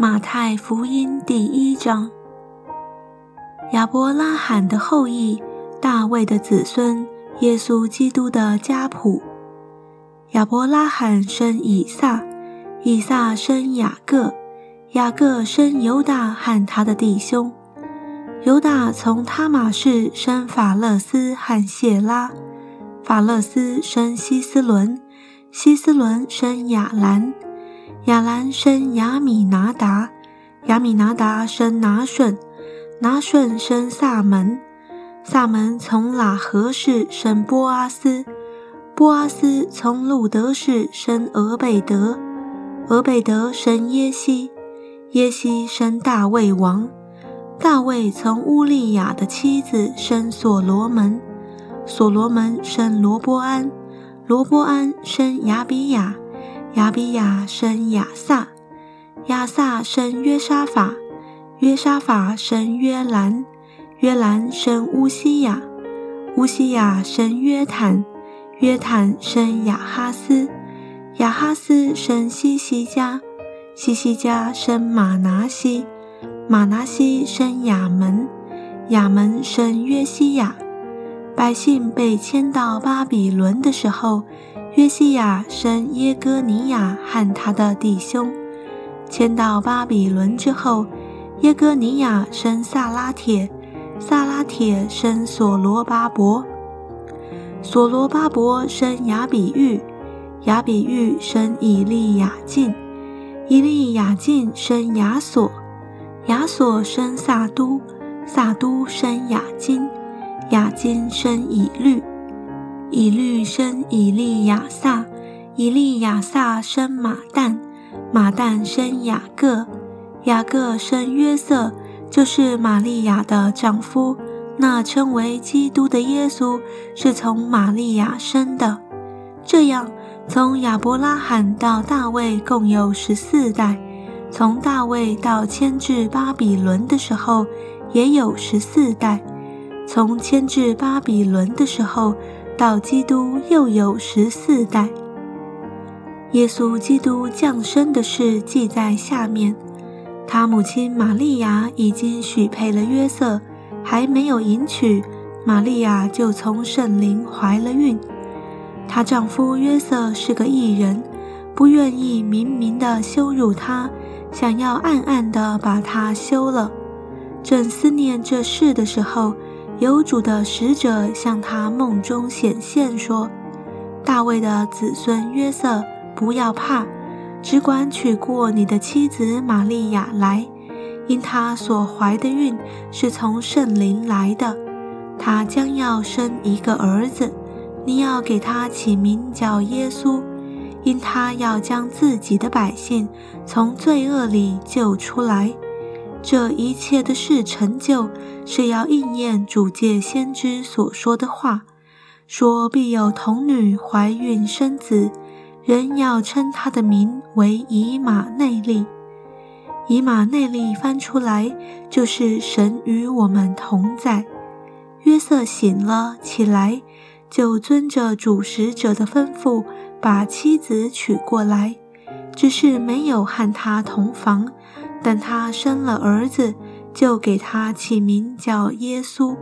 马太福音第一章，亚伯拉罕的后裔，大卫的子孙，耶稣基督的家谱。亚伯拉罕生以撒，以撒生雅各，雅各生犹大和他的弟兄。犹大从他玛氏生法勒斯和谢拉，法勒斯生希斯伦，希斯伦生亚兰。亚兰生亚米拿达，亚米拿达生拿顺，拿顺生萨门，萨门从喇合氏生波阿斯，波阿斯从路德氏生俄贝德，俄贝德生耶西，耶西生大卫王，大卫从乌利亚的妻子生所罗门，所罗门生罗波安，罗波安生亚比亚。亚比亚生亚撒，亚撒生约沙法，约沙法生约兰，约兰生乌西亚，乌西亚生约坦，约坦生亚哈斯，亚哈斯生西西家，西西家生马拿西，马拿西生亚门，亚门生约西亚。百姓被迁到巴比伦的时候。约西亚生耶哥尼亚和他的弟兄，迁到巴比伦之后，耶哥尼亚生萨拉铁，萨拉铁生所罗巴伯，所罗巴伯生雅比玉，雅比玉生以利亚敬，以利亚敬生亚索，亚索生萨都，萨都生雅金，雅金生以律。以律生以利亚撒，以利亚撒生马旦，马旦生雅各，雅各生约瑟，就是玛利亚的丈夫。那称为基督的耶稣是从玛利亚生的。这样，从亚伯拉罕到大卫共有十四代，从大卫到迁至巴比伦的时候也有十四代，从迁至巴比伦的时候。到基督又有十四代。耶稣基督降生的事记在下面。他母亲玛利亚已经许配了约瑟，还没有迎娶，玛利亚就从圣灵怀了孕。她丈夫约瑟是个异人，不愿意明明的羞辱她，想要暗暗的把她休了。正思念这事的时候。有主的使者向他梦中显现，说：“大卫的子孙约瑟，不要怕，只管娶过你的妻子玛利亚来，因她所怀的孕是从圣灵来的。她将要生一个儿子，你要给他起名叫耶稣，因他要将自己的百姓从罪恶里救出来。”这一切的事成就，是要应验主界先知所说的话，说必有童女怀孕生子，人要称他的名为以马内利。以马内利翻出来就是神与我们同在。约瑟醒了起来，就遵着主使者的吩咐，把妻子娶过来，只是没有和他同房。但他生了儿子，就给他起名叫耶稣。